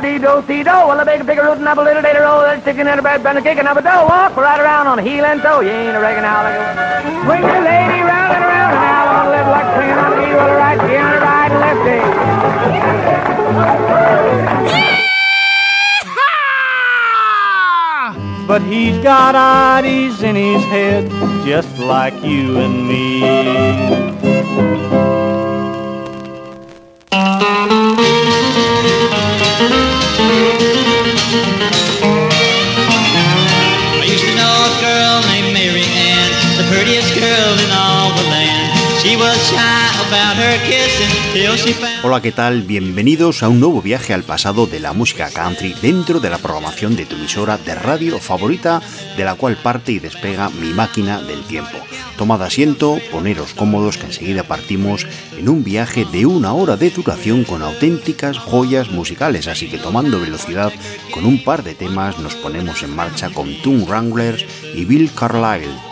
dee do see do. Well, a big bigger root and apple little day to roll. That chicken and a bread and a cake and a dough. Walk right around on heel and toe. You ain't a how like Swing your lady round and around and I want to live like swinging on the evil right, she on the right and lefty. But he's got ideas in his head just like you and me. I Hola, ¿qué tal? Bienvenidos a un nuevo viaje al pasado de la música country dentro de la programación de tu emisora de radio favorita, de la cual parte y despega mi máquina del tiempo. Tomad asiento, poneros cómodos que enseguida partimos en un viaje de una hora de duración con auténticas joyas musicales, así que tomando velocidad con un par de temas nos ponemos en marcha con Toon Wranglers y Bill Carlisle.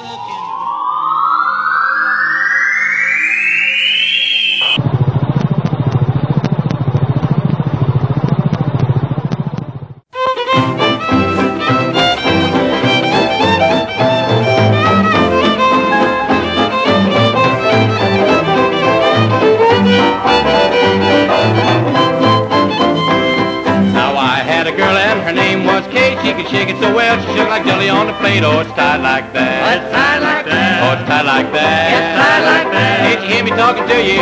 Well, she shook like jelly on the plate. Oh, it's tied like that. Oh, it's tied like that. Oh, it's tied like that. It's tied like that. Can't you hear me talking to you?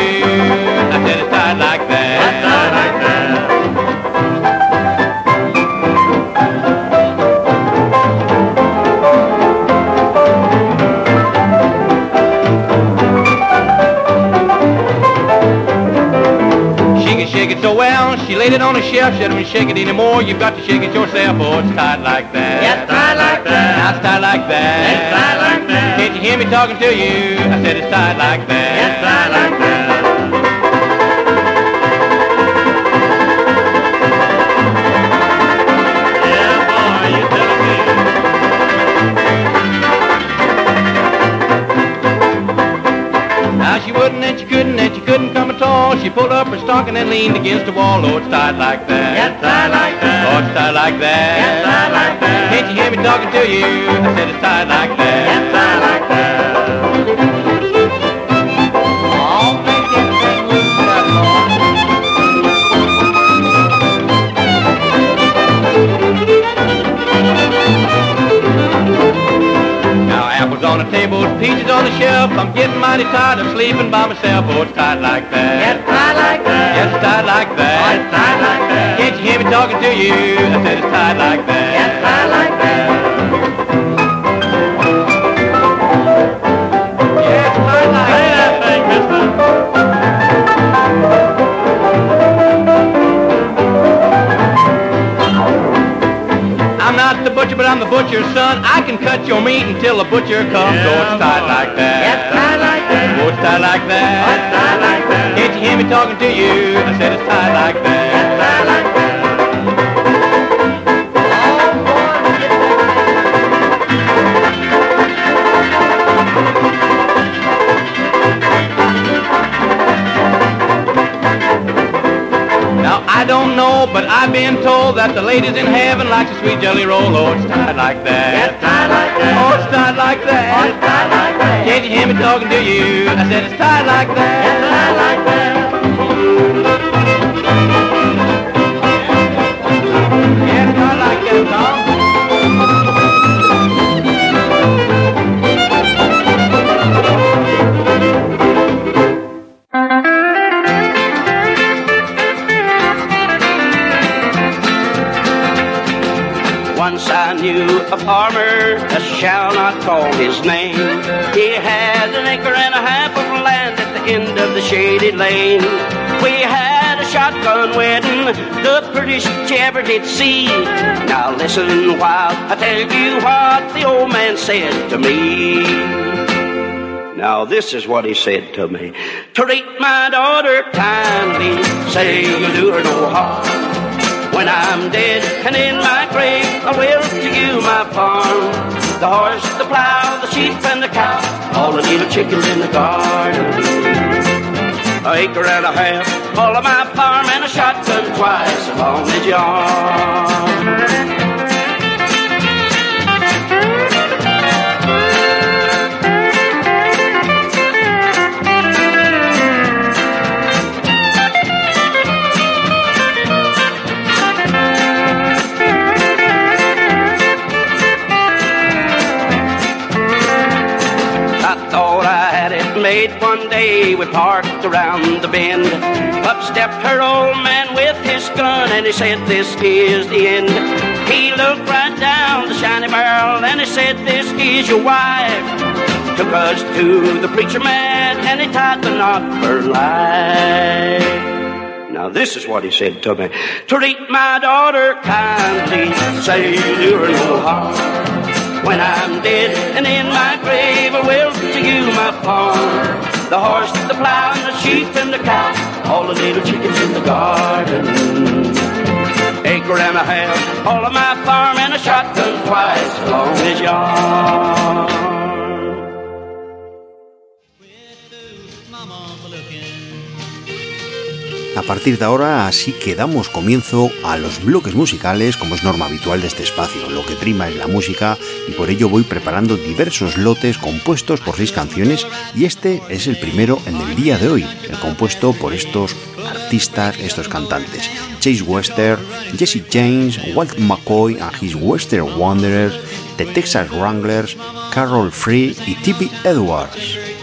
I said it's tied like that. On a shelf. She don't shake it anymore. You've got to shake it yourself. Oh, it's tied like that. Yes, tied like that. Now it's tied like that. It's tied like that. Can't you hear me talking to you? I said it's tied like that. Yes, tied like that. She pulled up her stocking and leaned against the wall. Oh, it's tied like that. Yes, tied like that. Oh, it's tied like that. Yes, tied like that. Can't you hear me talking to you? I said it's tied like that. Yes, tied like that. Make it that loose, that boy. Now apples on the table, peaches on the shelf. I'm getting mighty tired of sleeping by myself. Oh, it's tied like that. Yes, tied like that. Yes, it's tied like that. Oh, it's tied like that. Can't you hear me talking to you? I said it's tied like that. Yes, tied like that. Yeah, it's tied like Play that thing, mister. I'm not the butcher, but I'm the butcher's son. I can cut your meat until the butcher comes. oh, it's tied like that. Yes, it's tied like that. It's tied like that. Can't you hear me talking to you? I said it's tied like that. Yes, tied like that. Now I don't know, but I've been told that the ladies in heaven like a sweet jelly roll. Oh, it's tied like that. Yes, tied like that. Oh, it's tied like that. Oh, it's tied like that. Can't you hear me talking to you? I said it's tied like that. Yes, tied like that. Knew a farmer, I shall not call his name. He had an acre and a half of land at the end of the shady lane. We had a shotgun wedding, the prettiest you ever did see. Now listen while I tell you what the old man said to me. Now this is what he said to me. Treat my daughter kindly, say you'll do her no harm. When I'm dead and in my grave, I will to you my farm. The horse, the plow, the sheep, and the cow, all the little chickens in the garden. A acre and a half, all of my farm and a shotgun twice along the as day we parked around the bend. Up stepped her old man with his gun and he said, This is the end. He looked right down the shiny barrel and he said, This is your wife. Took us to the preacher man and he tied the knot for life. Now this is what he said to me. Treat my daughter kindly, say you her no harm. When I'm dead and in my grave, I will to you my farm. The horse, and the plow, and the sheep and the cow, all the little chickens in the garden. Acre and a half, all of my farm, and a shotgun twice as long as yours. A partir de ahora así que damos comienzo a los bloques musicales como es norma habitual de este espacio. Lo que prima es la música y por ello voy preparando diversos lotes compuestos por seis canciones y este es el primero en el día de hoy, el compuesto por estos artistas, estos cantantes. Chase Wester, Jesse James, Walt McCoy and his Western Wanderers, The Texas Wranglers, Carol Free y Tippy Edwards.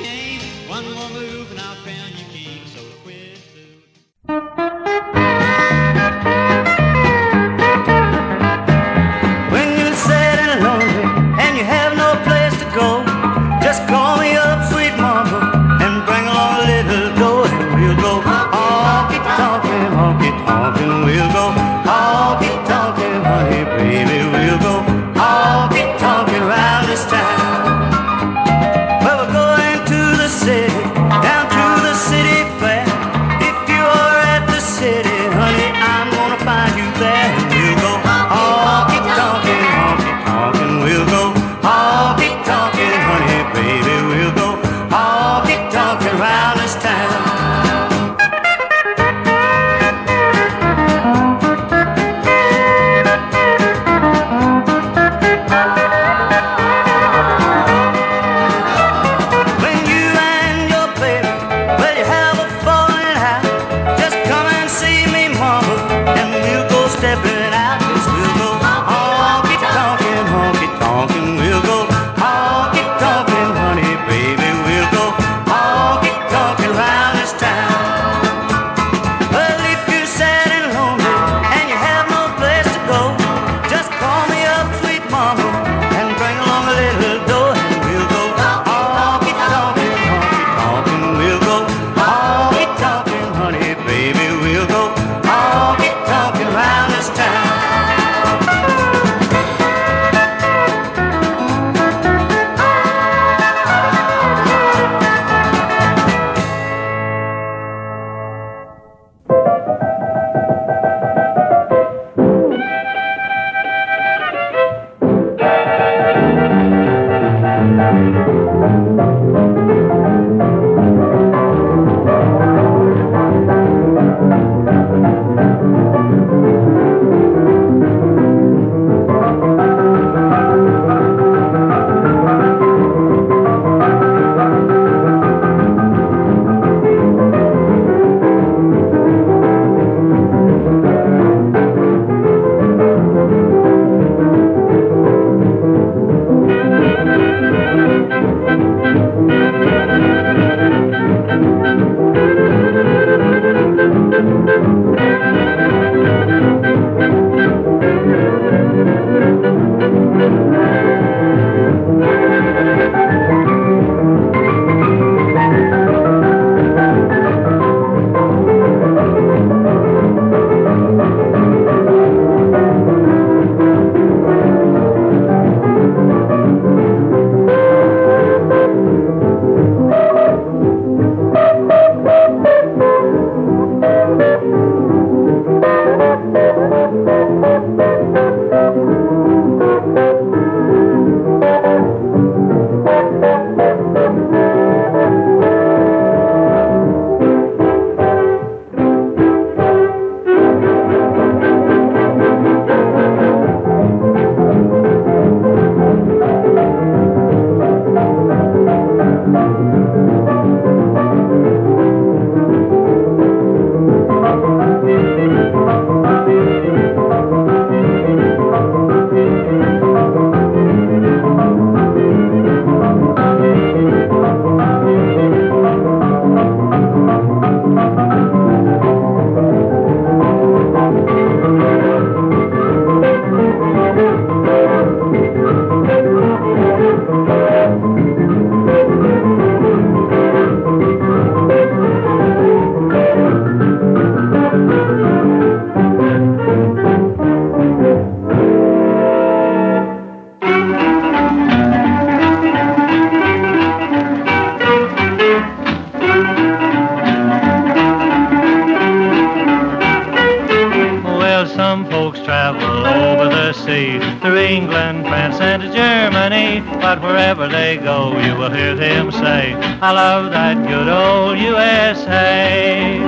Love that good old USA.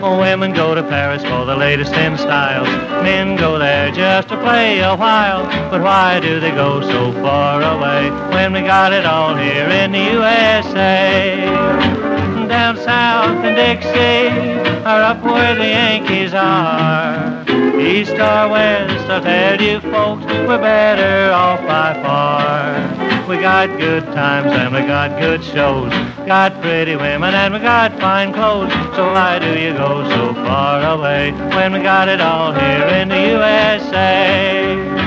Women go to Paris for the latest in styles. Men go there just to play a while. But why do they go so far away when we got it all here in the USA? Down south in Dixie, or up where the Yankees are. East or west, I'll tell you folks, we're better off by far. We got good times and we got good shows, got pretty women and we got fine clothes. So why do you go so far away when we got it all here in the USA?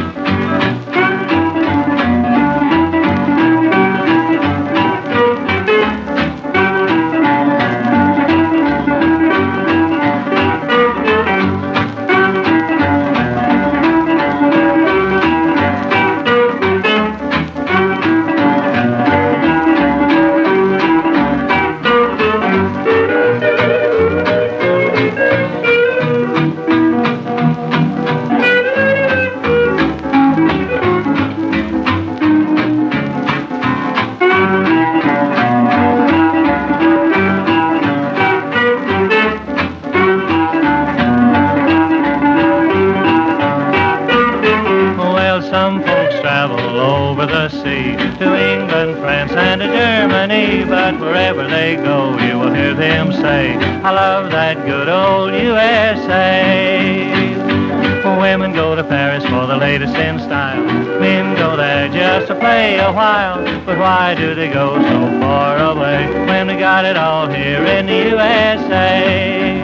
Latest in style. Men go there just to play a while, but why do they go so far away when we got it all here in the USA?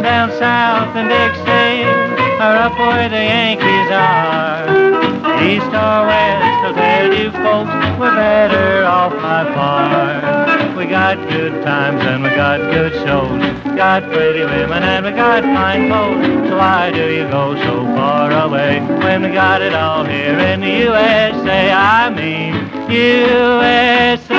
Down south in Dixie, or up where the Yankees are. East or west, I'll tell you folks, we're better off by far. We got good times and we got good shows, got pretty women and we got fine clothes. So why do you go so far away when we got it all here in the USA? I mean USA.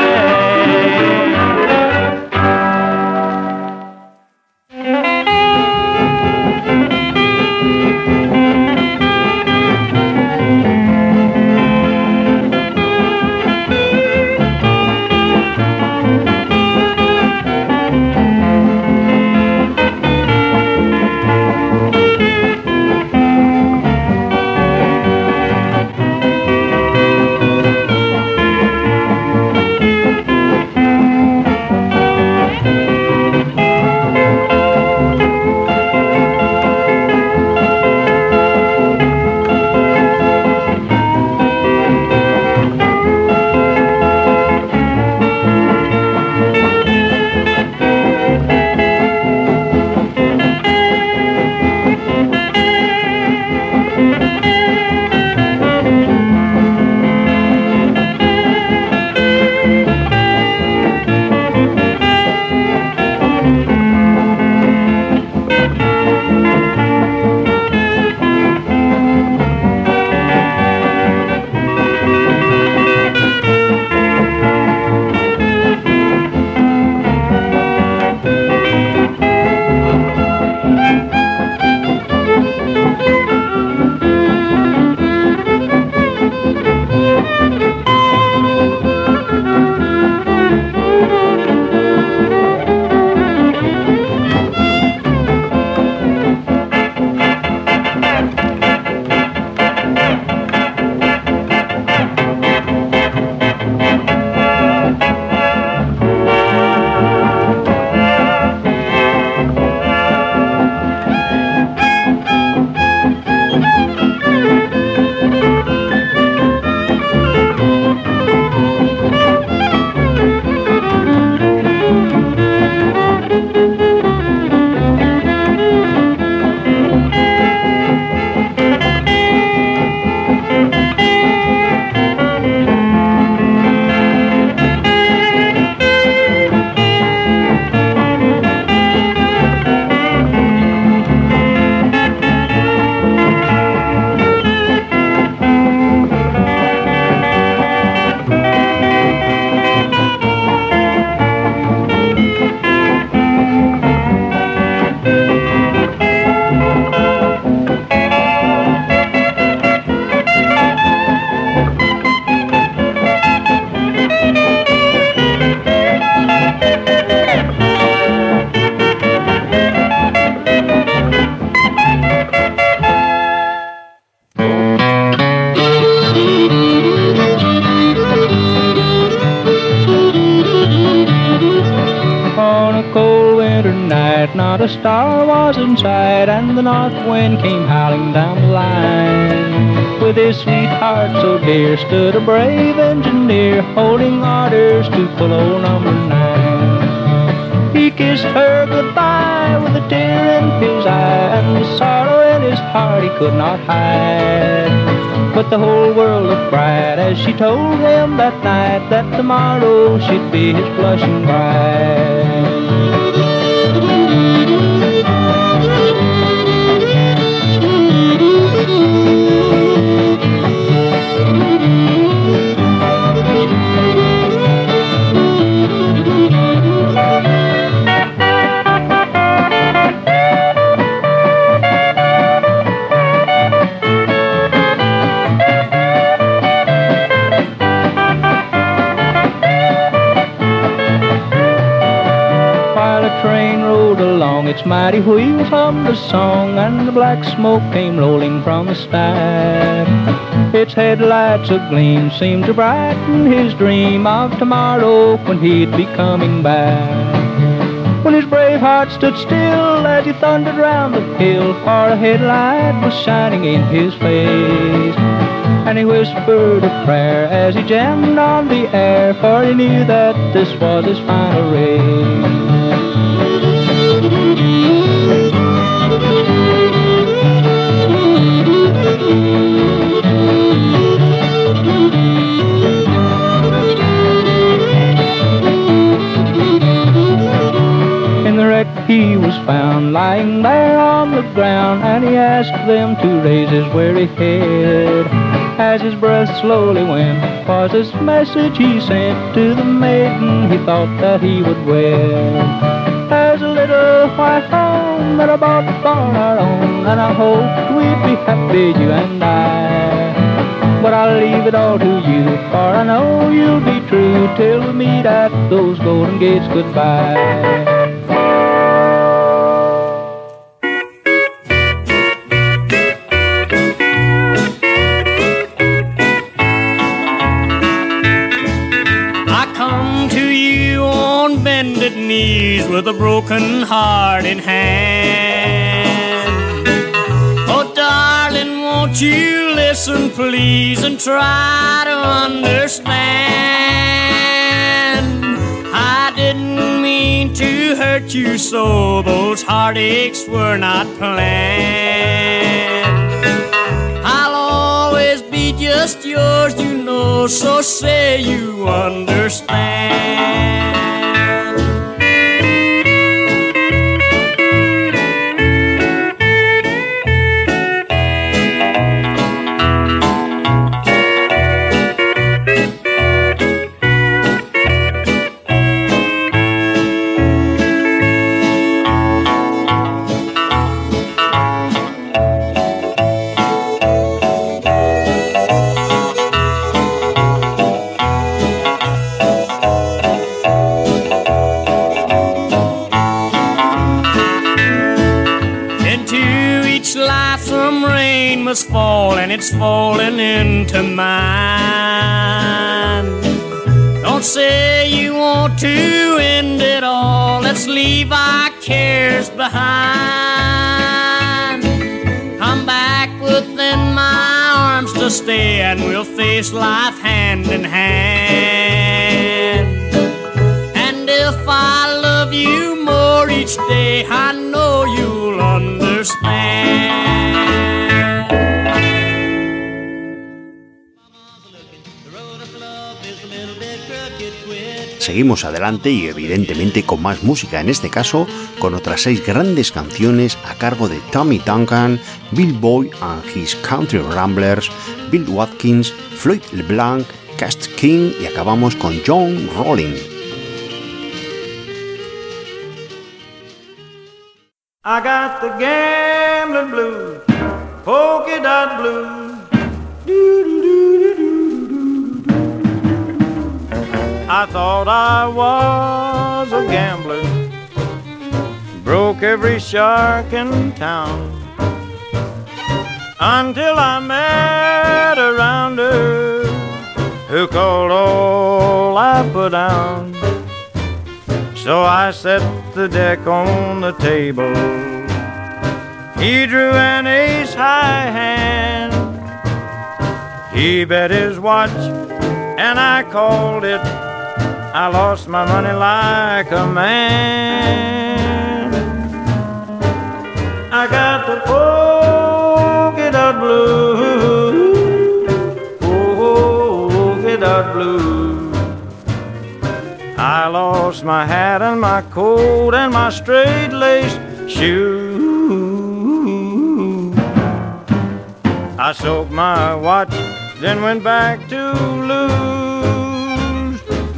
Hide. But the whole world looked bright as she told him that night that tomorrow she'd be his blushing bride. Mighty wheels hummed a song, and the black smoke came rolling from the stack. Its headlights agleam seemed to brighten his dream of tomorrow when he'd be coming back. When his brave heart stood still as he thundered round the hill, for a headlight was shining in his face. And he whispered a prayer as he jammed on the air, for he knew that this was his final race. He was found lying there on the ground, and he asked them to raise his weary head. As his breath slowly went, was this message he sent to the maiden he thought that he would wed. There's a little white home that I bought for our own, and I hope we'd be happy, you and I. But I'll leave it all to you, for I know you'll be true till we meet at those golden gates goodbye. With a broken heart in hand. Oh, darling, won't you listen, please, and try to understand? I didn't mean to hurt you so, those heartaches were not planned. I'll always be just yours, you know, so say you understand. It's falling into mine. Don't say you want to end it all. Let's leave our cares behind. Come back within my arms to stay and we'll face life hand in hand. And if I love you more each day, I Seguimos adelante y evidentemente con más música, en este caso con otras seis grandes canciones a cargo de Tommy Duncan, Bill Boy and His Country Ramblers, Bill Watkins, Floyd LeBlanc, Cast King y acabamos con John blues. I thought I was a gambler, broke every shark in town. Until I met a rounder who called all I put down. So I set the deck on the table. He drew an ace high hand. He bet his watch, and I called it. I lost my money like a man. I got the polka dot blues, polka dot blues. I lost my hat and my coat and my straight laced shoes. I soaked my watch, then went back to lose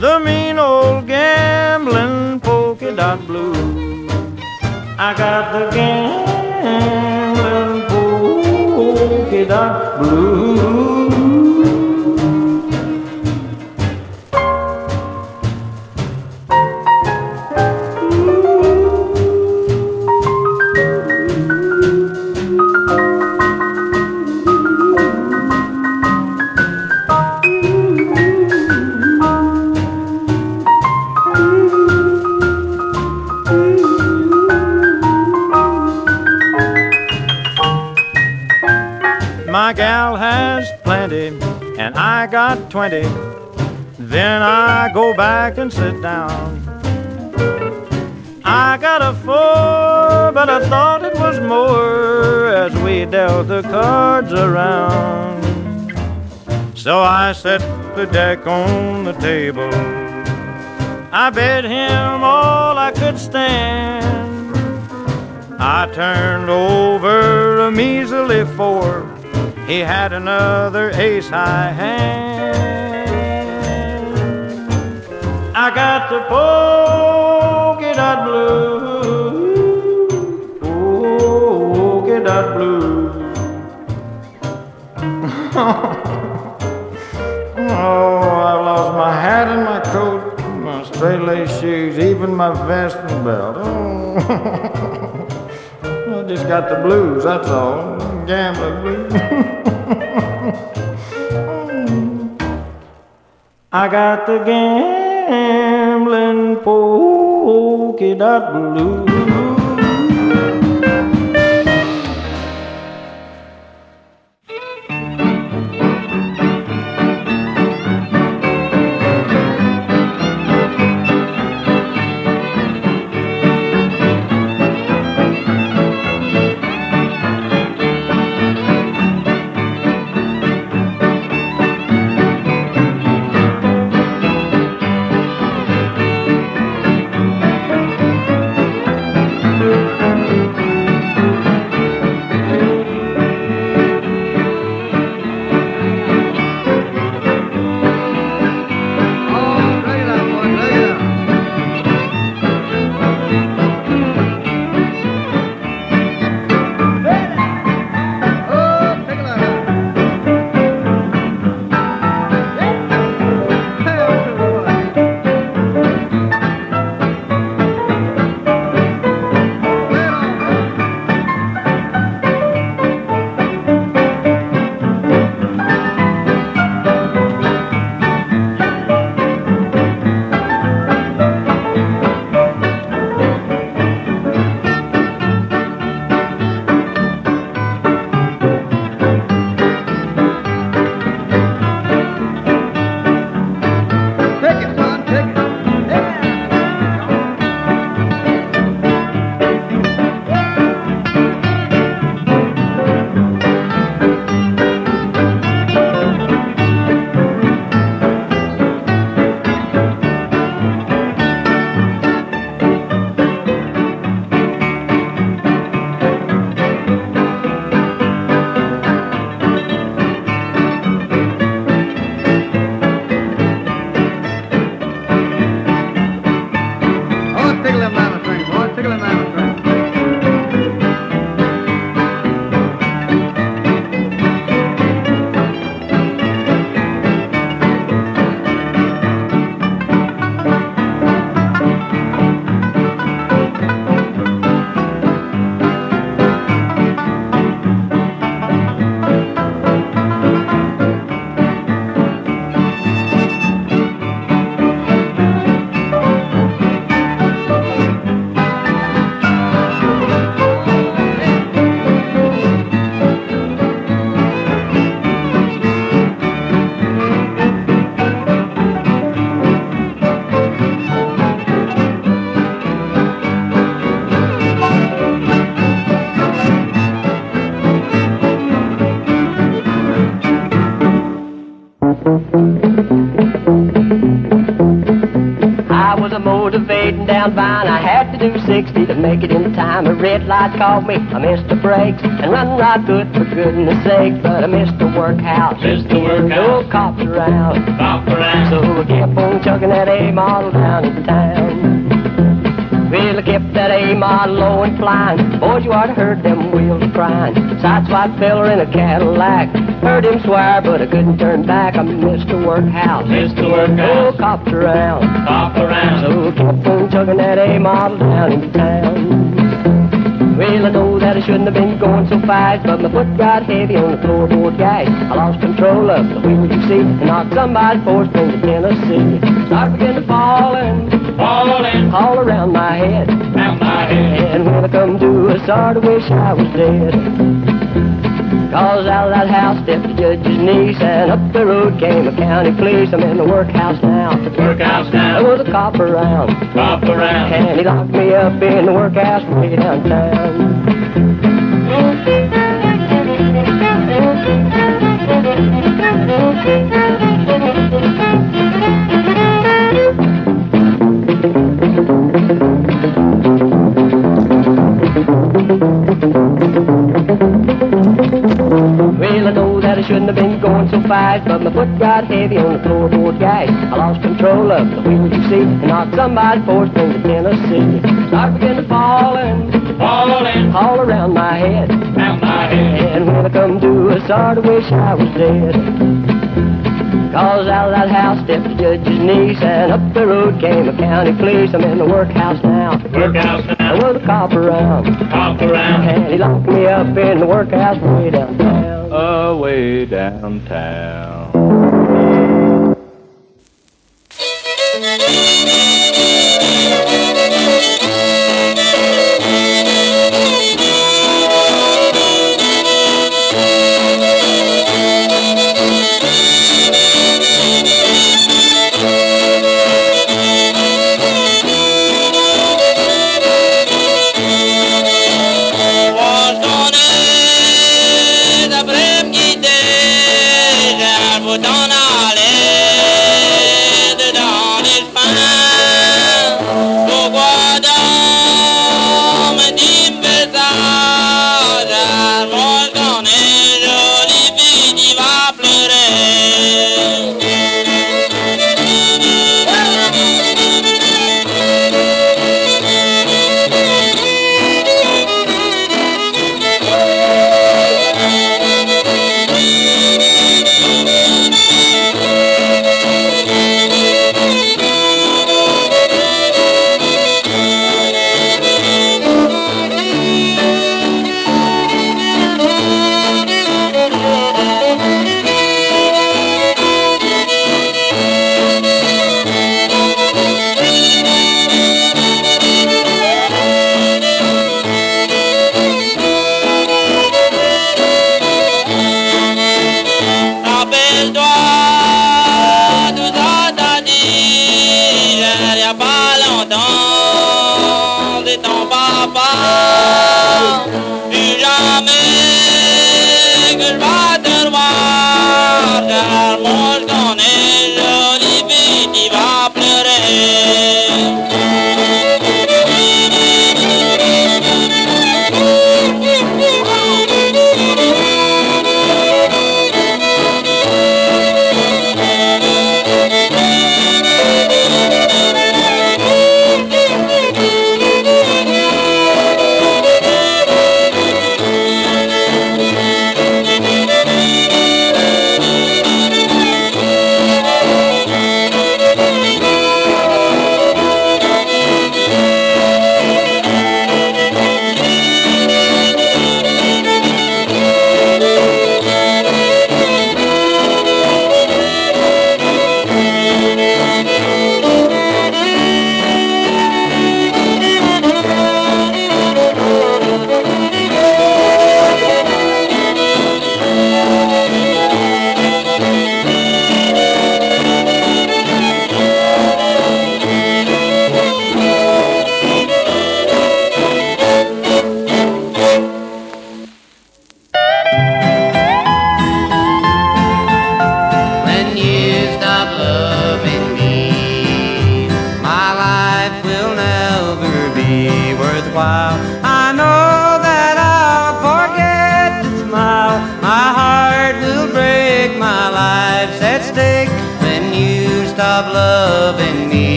the mean old gambling polka dot blues. I got the gambling polka dot blues. Got twenty. Then I go back and sit down. I got a four, but I thought it was more as we dealt the cards around. So I set the deck on the table. I bet him all I could stand. I turned over a measly four. He had another ace high hand. I got the polka dot blues, polka dot blues. oh, I've lost my hat and my coat, my straight lace shoes, even my vest and belt. Oh. I just got the blues, that's all. Gambling blues. I got the gambling polka dot blues. 60 make it in time. A red light called me. I missed the brakes and run right through it for goodness sake. But I missed the workhouse. Missed the workhouse. No cops around. Cop around. So I kept on chugging that A model down in town. Well, I kept that A model low and flying. Boys, you ought to heard them wheels crying. Sideswipe feller in a Cadillac. Heard him swear, but I couldn't turn back. I missed the workhouse. Missed the workhouse. No cops around. Cop around. So kept on chugging that A model down in town. Well, I know that I shouldn't have been going so fast, but my foot got heavy on the floorboard gas. I lost control of the wheel, you see, and knocked somebody's four string to Tennessee. Started beginning to falling, Falling all around my head. Around my head. And when I come to, I sort of wish I was dead. Cause out of that house stepped the judge's niece, and up the road came a county police. I'm in the workhouse now. Workhouse now. There was a cop around, Cop around. and he locked me up in the workhouse way downtown. Shouldn't have been going so fast, but my foot got heavy on the floorboard gas. I lost control of the wheel, you see, and knocked somebody's four string to Tennessee. Started beginning to falling, Falling all around my head. down my head. And when I come to, I sort of wish I was dead. Cause out of that house stepped the judge's niece, and up the road came a county police. I'm in the workhouse now. Workhouse There now. was a cop around, Cop around. and he locked me up in the workhouse way downtown. Away downtown.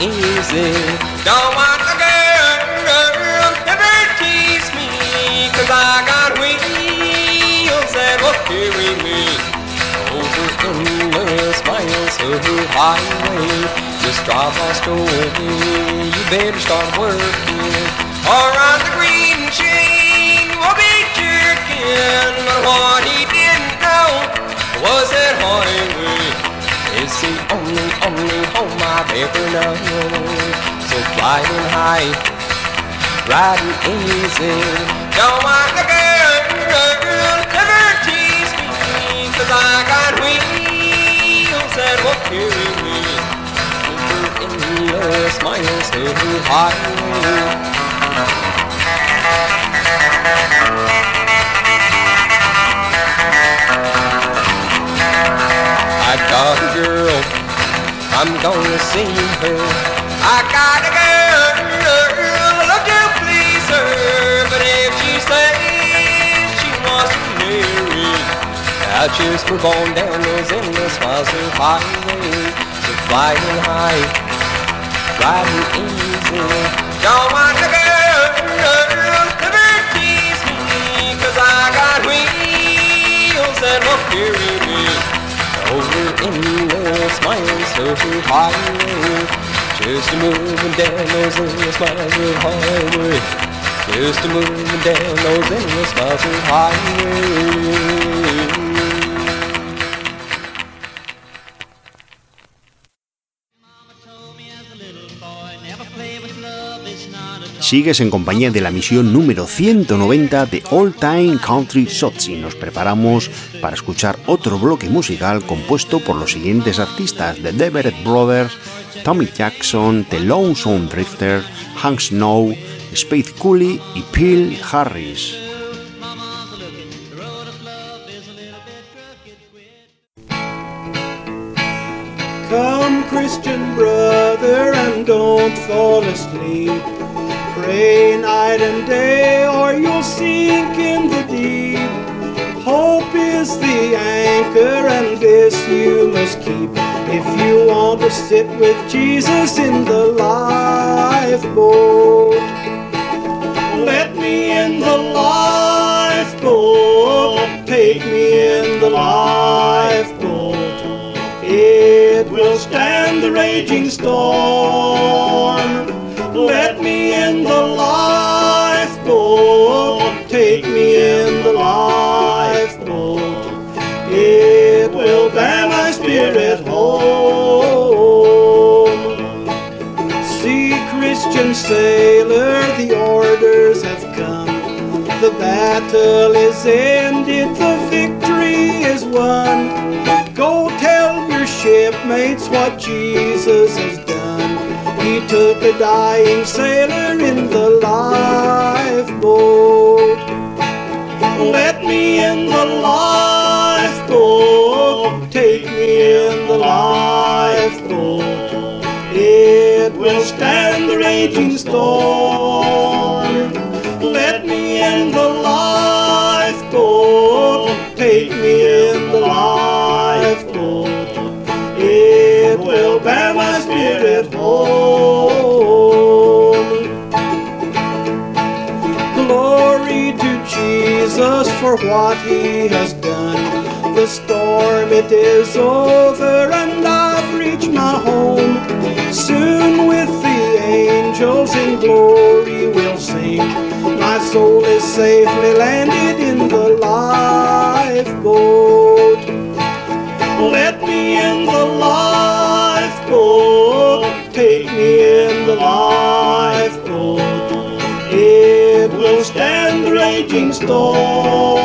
Easy. Don't want a girl to ever tease me, cause I got wheels that will carry me over endless miles of highway. Just drive lost away, you better start working. Or on the green I've ever known. So flying high, riding easy. Don't want the girl, girl, never tease me, cause I got wheels that will carry me over endless miles of highway. I'm gonna see her. I got a girl, love to please her, but if she says she wants to marry, I just move on down those endless miles of highway. So flying high, riding easy. Don't want a girl, never tease me, cause I got wheels that will carry me over endless miles of highway. Just a moving down those endless miles of highway. Just a moving down those endless miles of highway. Sigues en compañía de la misión número 190 de All Time Country Shots y nos preparamos para escuchar otro bloque musical compuesto por los siguientes artistas: The Deverett Brothers, Tommy Jackson, The Lonesome Drifter, Hank Snow, Spade Cooley y Phil Harris. Pray night and day, or you'll sink in the deep. Hope is the anchor, and this you must keep. If you want to sit with Jesus in the lifeboat, let me in the lifeboat. Take me in the lifeboat. It will stand the raging storm. Let in the lifeboat. Take me in the lifeboat. It will bear my spirit home. See, Christian sailor, the orders have come. The battle is ended, the victory is won. Go tell your shipmates what Jesus has done. He took a dying sailor in the lifeboat. Let me in the lifeboat. Take me in the lifeboat. It will stand the raging storm. What he has done. The storm it is over and I've reached my home. Soon with the angels in glory we'll sing. My soul is safely landed in the lifeboat. Let me in the lifeboat. Take me in the lifeboat. It will stand the raging storm.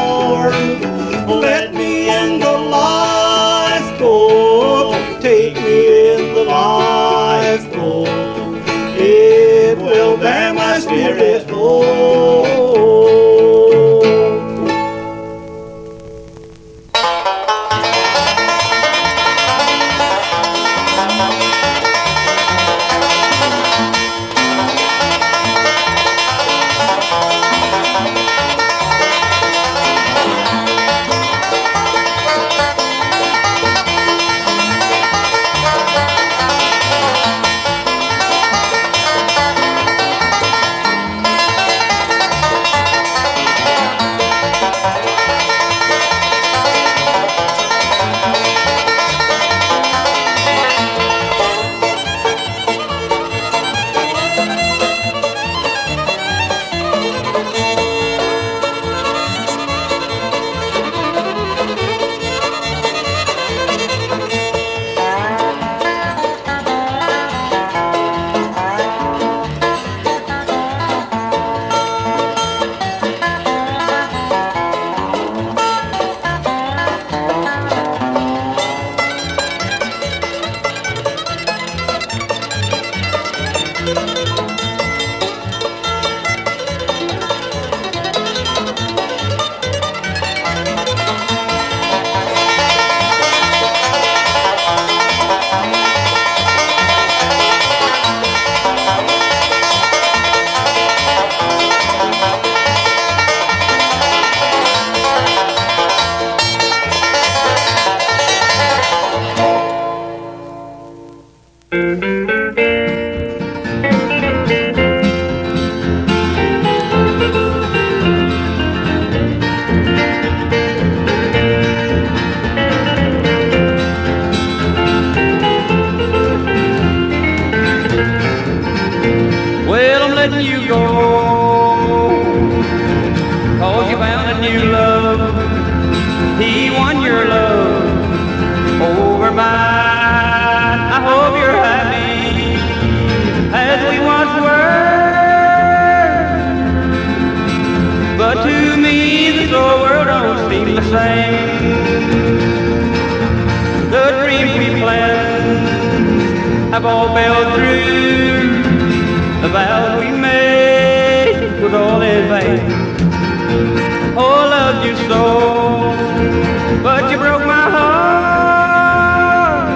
In. Oh, loved you so, but you broke my heart.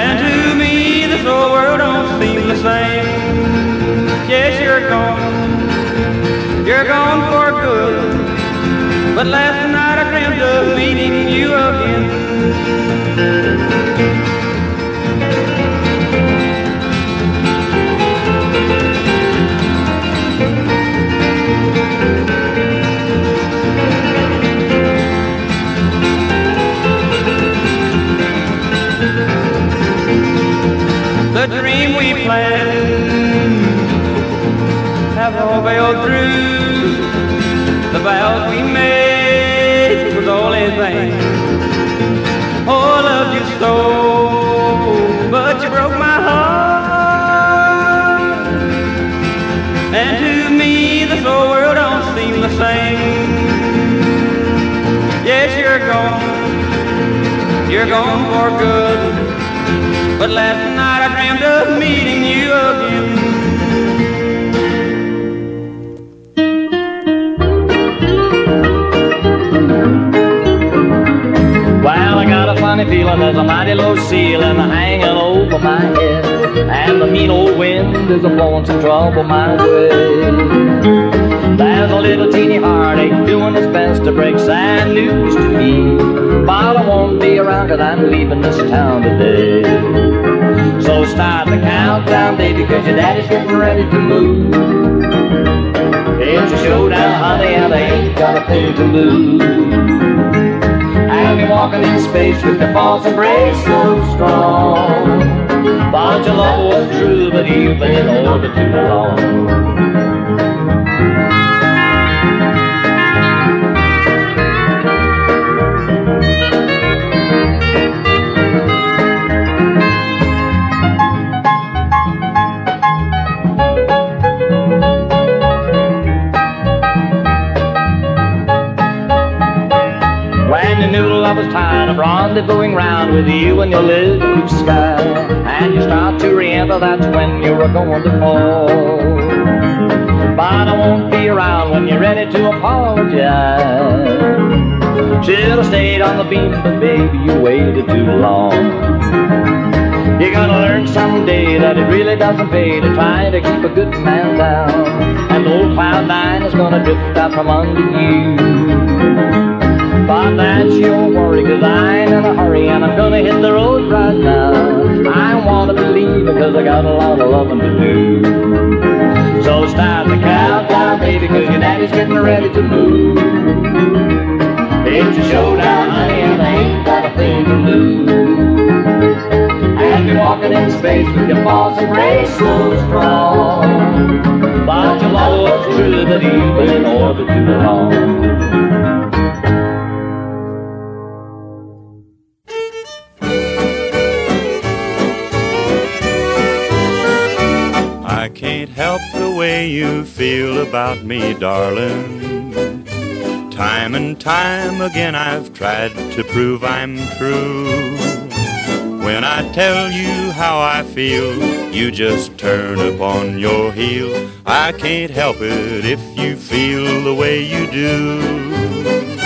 And to me, this whole world don't seem the same. Yes, you're gone, you're gone for good. But last night I dreamt of meeting you again. go through. The vows we made was all in vain. Oh, I loved you so, but you broke my heart. And to me, this whole world don't seem the same. Yes, you're gone. You're gone for good. But last night I dreamed of meeting you. There's a mighty low ceiling hanging over my head. And the mean old wind is a blowing some trouble my way. There's a little teeny heartache doing its best to break sad news to me. But I won't be around cause I'm leaving this town today. So start the countdown, baby, cause your daddy's getting ready to move. It's a showdown, honey, and I ain't got a thing to lose. Walking in space with the false embrace so strong. Thought your love was true, but you've been in orbit too long. I was tired of rendezvousing round with you in your little blue sky, and you start to re-enter, that's when you were going to fall. But I won't be around when you're ready to apologize. Should've stayed on the beam, but baby, you waited too long. You're gonna learn someday that it really doesn't pay to try to keep a good man down. And old Cloud Nine is gonna drift out from under you. But that's your worry, cause I ain't in a hurry and I'm gonna hit the road right now. I wanna believe because I got a lot of loving to do. So start the countdown, baby, cause your daddy's getting ready to move. It's a showdown, honey, and I ain't got a thing to lose. And you're walking in space with your false embrace so strong. But true, but you've been in orbit too long. You feel about me, darling. Time and time again I've tried to prove I'm true. When I tell you how I feel, you just turn upon your heel. I can't help it if you feel the way you do.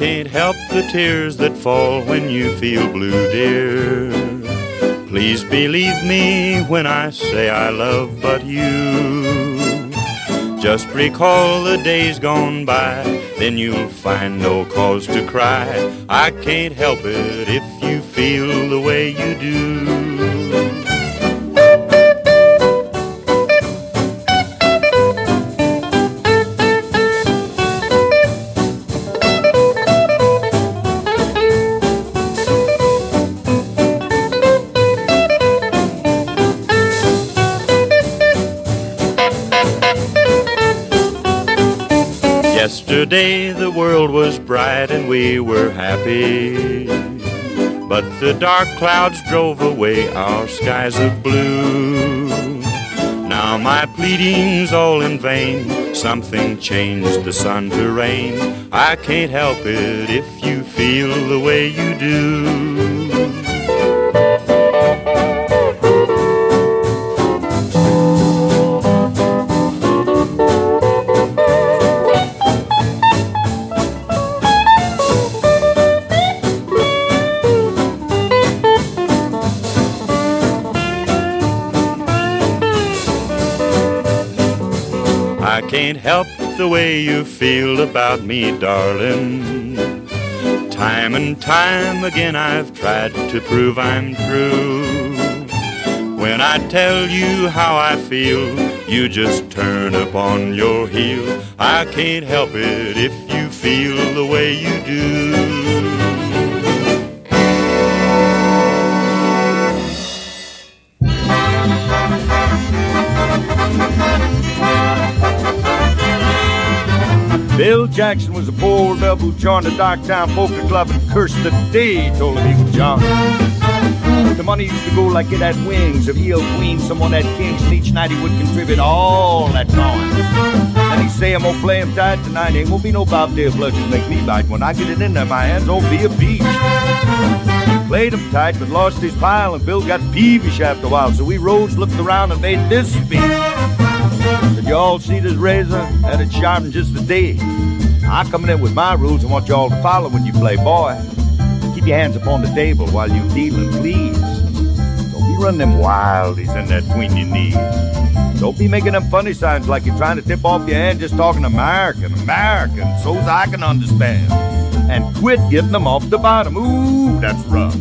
Can't help the tears that fall when you feel blue, dear. Please believe me when I say I love but you. Just recall the days gone by, then you'll find no cause to cry. I can't help it if you feel the way you do. Yesterday the world was bright and we were happy. But the dark clouds drove away our skies of blue. Now my pleading's all in vain. Something changed the sun to rain. I can't help it if you feel the way you do. Can't help the way you feel about me, darling. Time and time again I've tried to prove I'm true. When I tell you how I feel, you just turn upon your heel. I can't help it if you feel the way you do. Jackson was a poor devil who joined the Darktown Poker Club and cursed the day, told him he was John. The money used to go like it had wings. If he held queen, someone had kings, and each night he would contribute all that coin. Then he say, I'm gonna play him tight tonight. Ain't gonna be no Bob bobtail bludgeon make me bite. When I get it in there, my hands won't be a beach. Played him tight, but lost his pile, and Bill got peevish after a while. So we rose, looked around, and made this speech. Did you all see this razor? Had it sharpened just a day. I'm coming in with my rules and want you all to follow when you play, boy. Keep your hands upon the table while you dealing, please. Don't be running them wildies in there between your knees. Don't be making them funny signs like you're trying to tip off your hand just talking American, American, so's I can understand. And quit getting them off the bottom. Ooh, that's rough.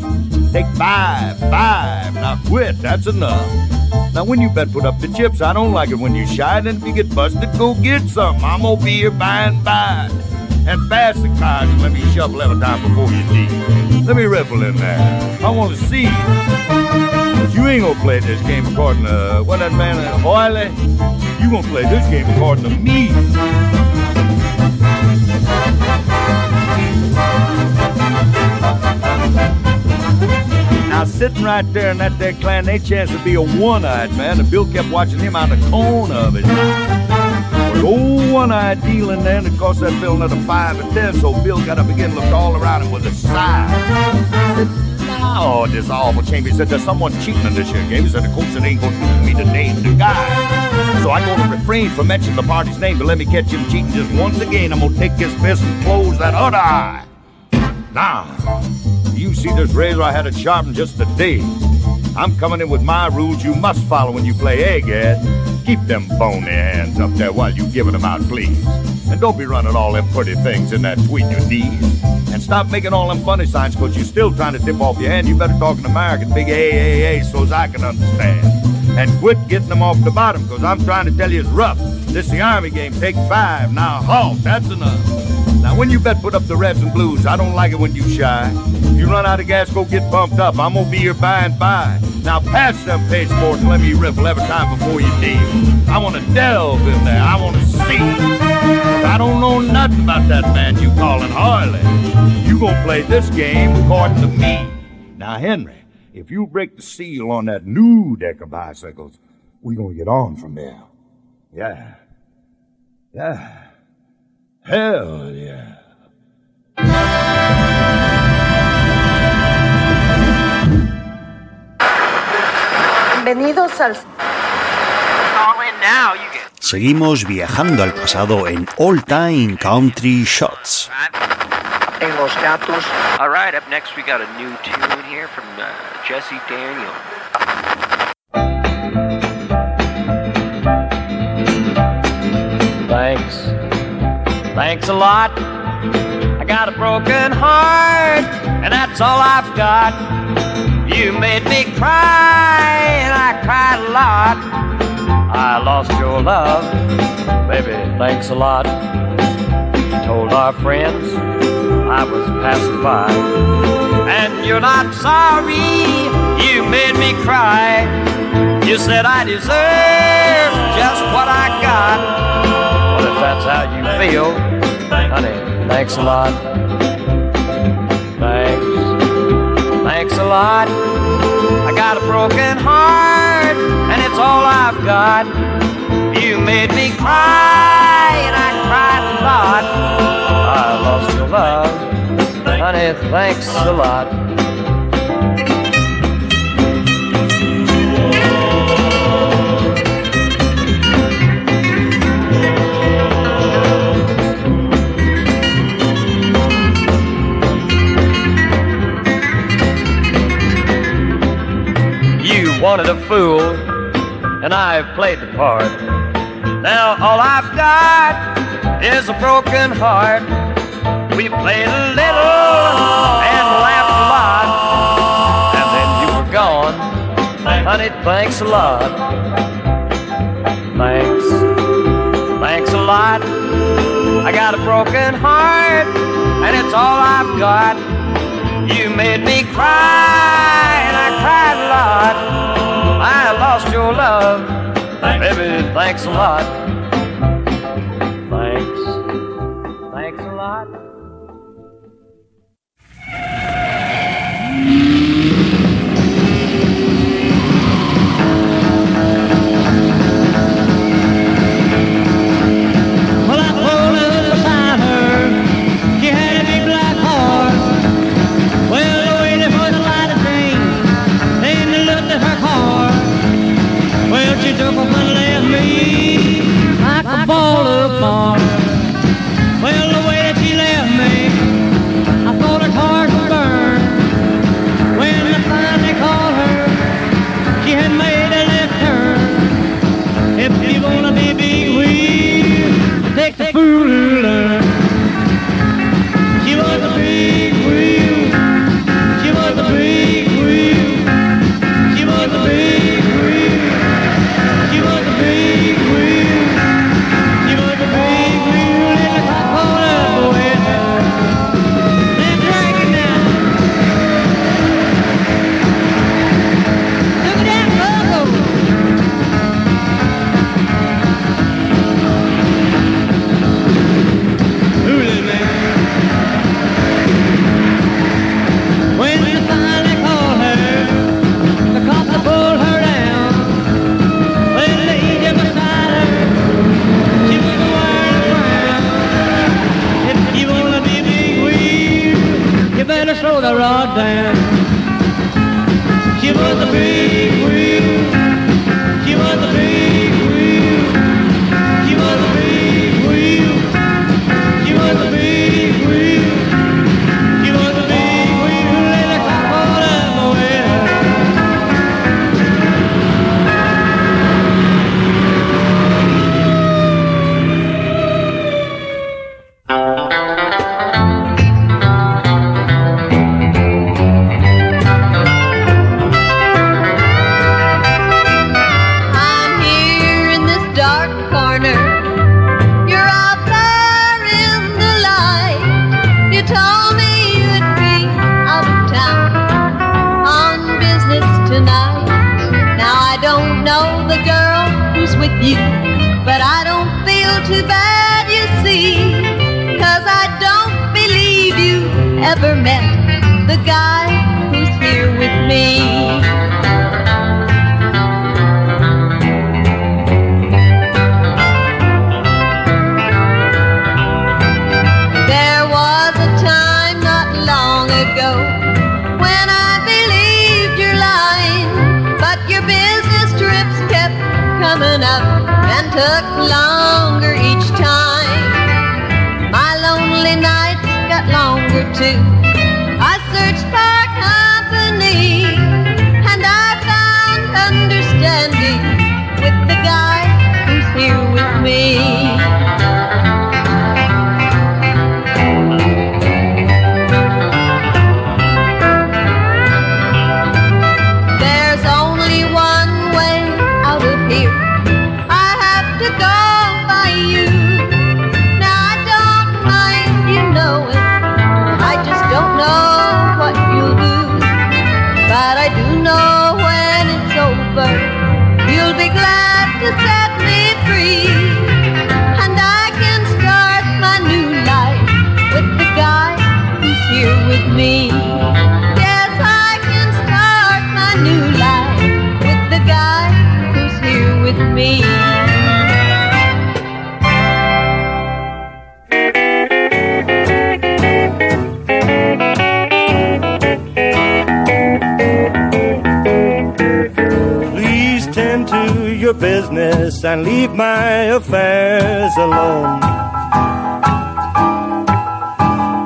Take five, five. Now quit, that's enough. Now when you bet put up the chips, I don't like it when you shy. Then if you get busted, go get some. I'm gonna be here by and by. And pass the cards and let me shuffle every time before you leave. Let me riffle in there. I want to see. But you ain't gonna play this game according to what that man Hoyle. You gonna play this game according to me. Now sitting right there in that there clan, they chance to be a one-eyed man, and Bill kept watching him out of the corner of his eye. But old one-eyed dealing and it cost that Bill another five or ten, so Bill got up again, looked all around him with a sigh. Oh, this awful chamber. He said, there's someone cheating in this here game. He said, of course it ain't to me to name the guy. So I'm to refrain from mentioning the party's name, but let me catch him cheating just once again. I'm to take his fist and close that other eye. Now, you see this razor I had it sharpened just today. I'm coming in with my rules you must follow when you play eh, egghead. Keep them bony hands up there while you giving them out, please. And don't be running all them pretty things in that between your knees. And stop making all them funny signs, cause you're still trying to tip off your hand. You better talk in American, big A-A-A, so's I can understand. And quit getting them off the bottom, cause I'm trying to tell you it's rough. This the Army game, take five. Now halt, that's enough. Now when you bet put up the reds and blues, I don't like it when you shy. You run out of gas, go get bumped up. I'm gonna be here by and by. Now pass them pasteboards and let me riffle every time before you deal. I wanna delve in there, I wanna see. I don't know nothing about that man you calling Harley. You gonna play this game according to me. Now Henry, if you break the seal on that new deck of bicycles, we gonna get on from there. Yeah. Yeah. Hell yeah. Bienvenidos al... Seguimos viajando al pasado en All Time Country Shots. En los gatos. All right, up next we got a new tune here from uh, Jesse Daniel. Thanks. Thanks a lot. I got a broken heart, and that's all I've got. You made me cry, and I cried a lot. I lost your love, baby. Thanks a lot. Told our friends I was passing by, and you're not sorry. You made me cry. You said I deserve just what I got. Well, if that's how you feel, honey, thanks a lot. Lot. I got a broken heart, and it's all I've got. You made me cry, and I cried a lot. I lost your love, honey, thanks a lot. Wanted a fool, and I've played the part. Now all I've got is a broken heart. We played a little and laughed a lot, and then you were gone. Honey, thanks a lot. Thanks, thanks a lot. I got a broken heart, and it's all I've got. You made me cry, and I cried a lot. I lost your love, baby. Thanks a lot. And leave my affairs alone.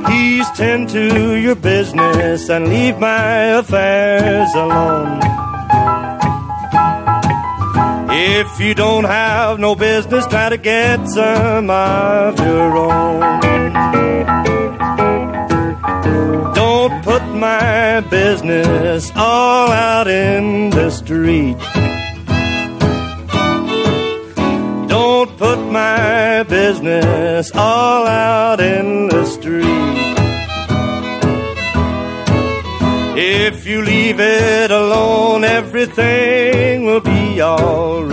Please tend to your business and leave my affairs alone. If you don't have no business, try to get some of your own. Don't put my business all out in the street. Business all out in the street. If you leave it alone, everything will be all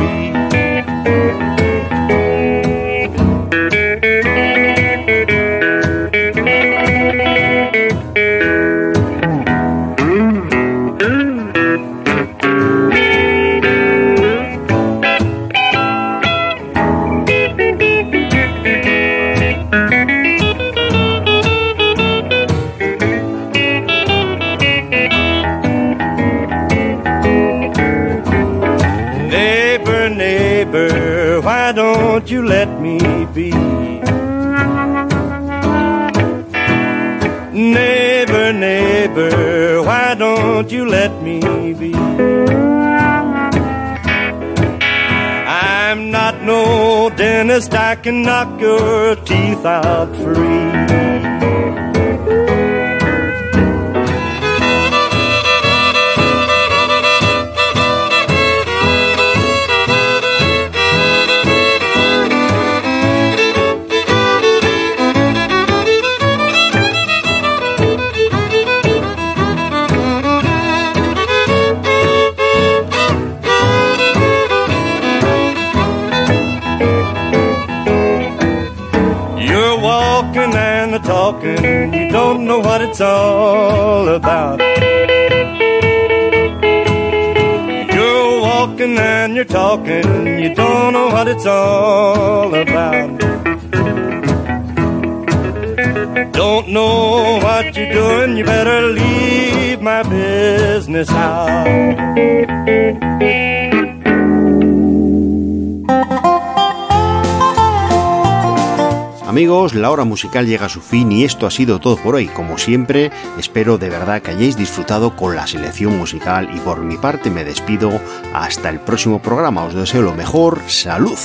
you let me be? I'm not no dentist, I can knock your teeth out free. It's all about. You're walking and you're talking, you don't know what it's all about. Don't know what you're doing, you better leave my business out. Amigos, la hora musical llega a su fin y esto ha sido todo por hoy. Como siempre, espero de verdad que hayáis disfrutado con la selección musical y por mi parte me despido hasta el próximo programa. Os deseo lo mejor. Salud.